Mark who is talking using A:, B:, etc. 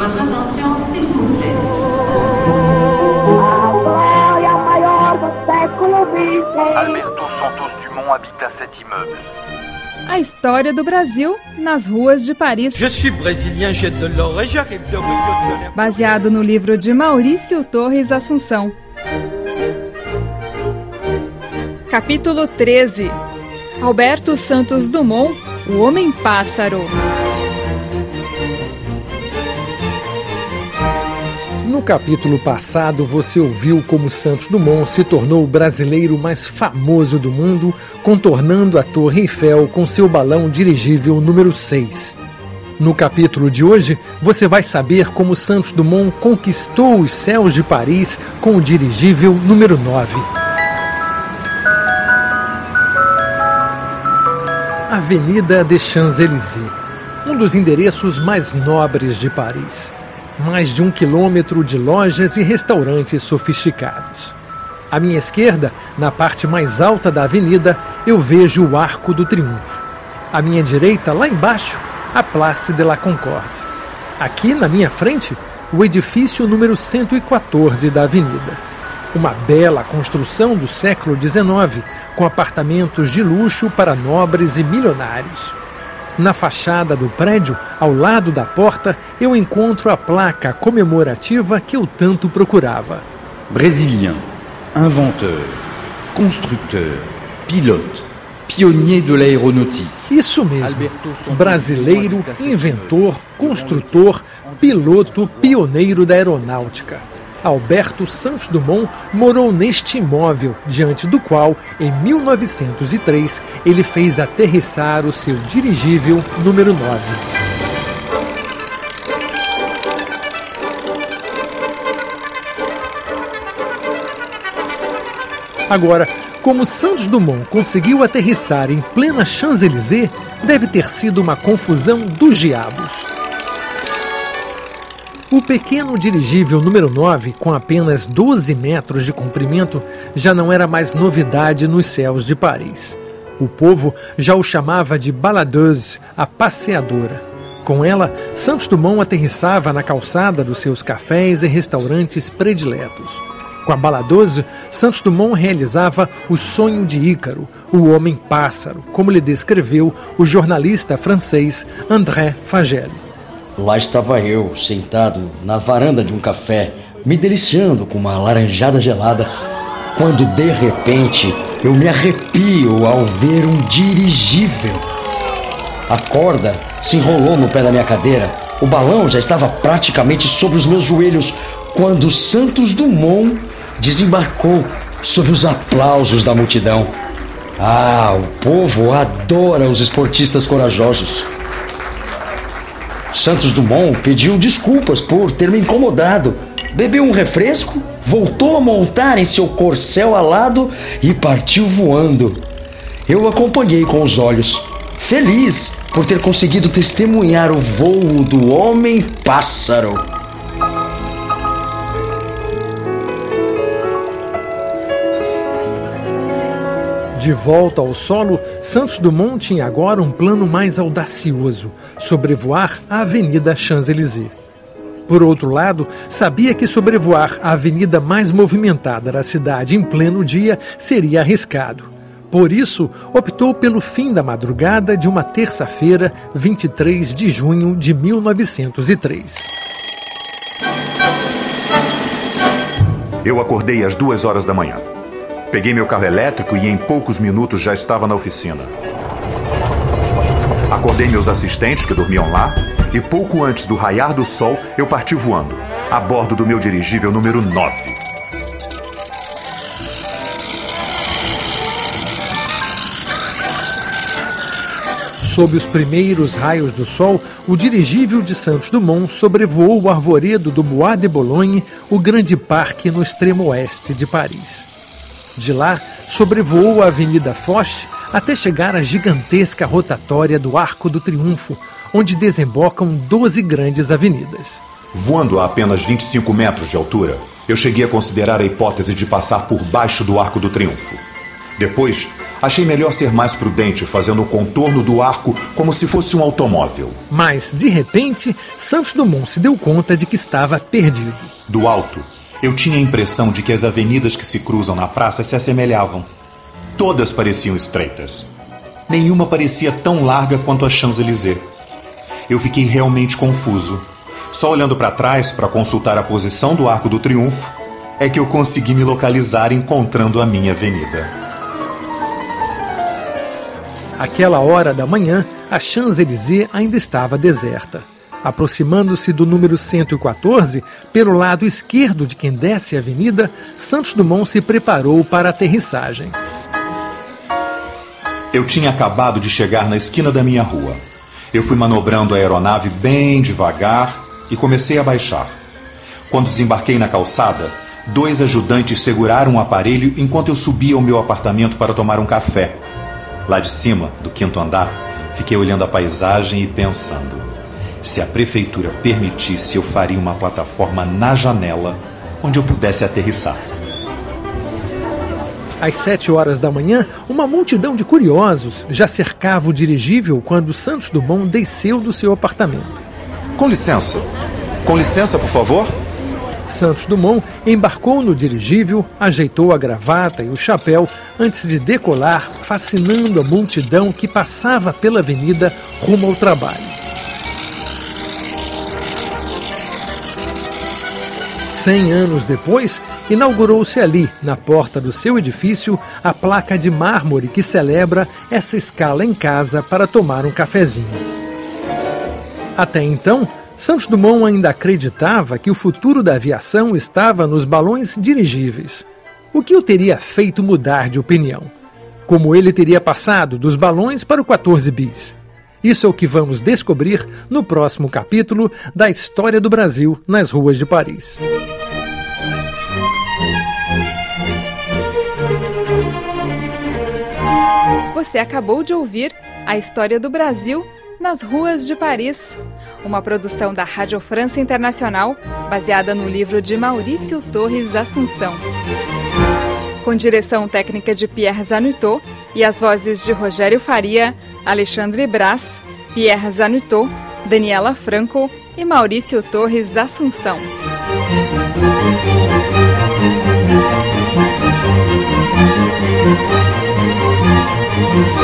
A: Votre attention, s'il vous plaît.
B: Alberto Santos Dumont habita cet immeuble.
C: A história do Brasil nas ruas de Paris.
D: Je suis brésilien, j'ai de l'or et j'arrive de Rio de Janeiro.
C: Baseado no livro de Maurício Torres Assunção. Capítulo 13 Alberto Santos Dumont, o Homem-Pássaro.
E: No capítulo passado, você ouviu como Santos Dumont se tornou o brasileiro mais famoso do mundo, contornando a Torre Eiffel com seu balão dirigível número 6. No capítulo de hoje, você vai saber como Santos Dumont conquistou os céus de Paris com o dirigível número 9. Avenida des Champs-Élysées, um dos endereços mais nobres de Paris mais de um quilômetro de lojas e restaurantes sofisticados. À minha esquerda, na parte mais alta da avenida, eu vejo o Arco do Triunfo. À minha direita, lá embaixo, a Place de la Concorde. Aqui, na minha frente, o edifício número 114 da avenida. Uma bela construção do século XIX, com apartamentos de luxo para nobres e milionários. Na fachada do prédio, ao lado da porta, eu encontro a placa comemorativa que eu tanto procurava.
F: Brésilien, inventeur, constructeur, pilote, pionnier de l'aéronautique.
E: Isso mesmo. Brasileiro, inventor, construtor, piloto, pioneiro da aeronáutica. Alberto Santos Dumont morou neste imóvel, diante do qual, em 1903, ele fez aterrissar o seu dirigível número 9. Agora, como Santos Dumont conseguiu aterrissar em plena Champs-Élysées, deve ter sido uma confusão dos diabos. O pequeno dirigível número 9, com apenas 12 metros de comprimento, já não era mais novidade nos céus de Paris. O povo já o chamava de baladeuse, a passeadora. Com ela, Santos Dumont aterrissava na calçada dos seus cafés e restaurantes prediletos. Com a baladeuse, Santos Dumont realizava o sonho de Ícaro, o homem-pássaro, como lhe descreveu o jornalista francês André Fagel.
G: Lá estava eu, sentado na varanda de um café, me deliciando com uma laranjada gelada, quando de repente eu me arrepio ao ver um dirigível. A corda se enrolou no pé da minha cadeira, o balão já estava praticamente sobre os meus joelhos quando Santos Dumont desembarcou sob os aplausos da multidão. Ah, o povo adora os esportistas corajosos. Santos Dumont pediu desculpas por ter me incomodado. Bebeu um refresco, voltou a montar em seu corcel alado e partiu voando. Eu acompanhei com os olhos, feliz por ter conseguido testemunhar o voo do homem-pássaro.
E: De volta ao solo, Santos Dumont tinha agora um plano mais audacioso: sobrevoar a Avenida Champs-Élysées. Por outro lado, sabia que sobrevoar a avenida mais movimentada da cidade em pleno dia seria arriscado. Por isso, optou pelo fim da madrugada de uma terça-feira, 23 de junho de 1903.
H: Eu acordei às duas horas da manhã. Peguei meu carro elétrico e em poucos minutos já estava na oficina. Acordei meus assistentes que dormiam lá e pouco antes do raiar do sol eu parti voando, a bordo do meu dirigível número 9.
E: Sob os primeiros raios do sol, o dirigível de Santos Dumont sobrevoou o arvoredo do Bois de Boulogne, o grande parque no extremo oeste de Paris. De lá, sobrevoou a Avenida Foch até chegar à gigantesca rotatória do Arco do Triunfo, onde desembocam 12 grandes avenidas.
H: Voando a apenas 25 metros de altura, eu cheguei a considerar a hipótese de passar por baixo do Arco do Triunfo. Depois, Achei melhor ser mais prudente, fazendo o contorno do arco como se fosse um automóvel.
E: Mas, de repente, Santos Dumont se deu conta de que estava perdido.
H: Do alto, eu tinha a impressão de que as avenidas que se cruzam na praça se assemelhavam. Todas pareciam estreitas. Nenhuma parecia tão larga quanto a Champs-Élysées. Eu fiquei realmente confuso. Só olhando para trás para consultar a posição do Arco do Triunfo é que eu consegui me localizar encontrando a minha avenida.
E: Aquela hora da manhã, a Champs-Élysées ainda estava deserta. Aproximando-se do número 114, pelo lado esquerdo de quem desce a avenida, Santos Dumont se preparou para a aterrissagem.
H: Eu tinha acabado de chegar na esquina da minha rua. Eu fui manobrando a aeronave bem devagar e comecei a baixar. Quando desembarquei na calçada, dois ajudantes seguraram o aparelho enquanto eu subia ao meu apartamento para tomar um café. Lá de cima, do quinto andar, fiquei olhando a paisagem e pensando: se a prefeitura permitisse, eu faria uma plataforma na janela onde eu pudesse aterrissar.
E: Às sete horas da manhã, uma multidão de curiosos já cercava o dirigível quando Santos Dumont desceu do seu apartamento.
H: Com licença. Com licença, por favor.
E: Santos Dumont embarcou no dirigível, ajeitou a gravata e o chapéu antes de decolar, fascinando a multidão que passava pela avenida rumo ao trabalho. Cem anos depois, inaugurou-se ali, na porta do seu edifício, a placa de mármore que celebra essa escala em casa para tomar um cafezinho. Até então, Santos Dumont ainda acreditava que o futuro da aviação estava nos balões dirigíveis. O que o teria feito mudar de opinião? Como ele teria passado dos balões para o 14 bis? Isso é o que vamos descobrir no próximo capítulo da História do Brasil nas ruas de Paris.
C: Você acabou de ouvir a História do Brasil nas ruas de Paris, uma produção da Rádio França Internacional, baseada no livro de Maurício Torres Assunção. Com direção técnica de Pierre Zanutot e as vozes de Rogério Faria, Alexandre Brás, Pierre Zanutot, Daniela Franco e Maurício Torres Assunção. Thank you.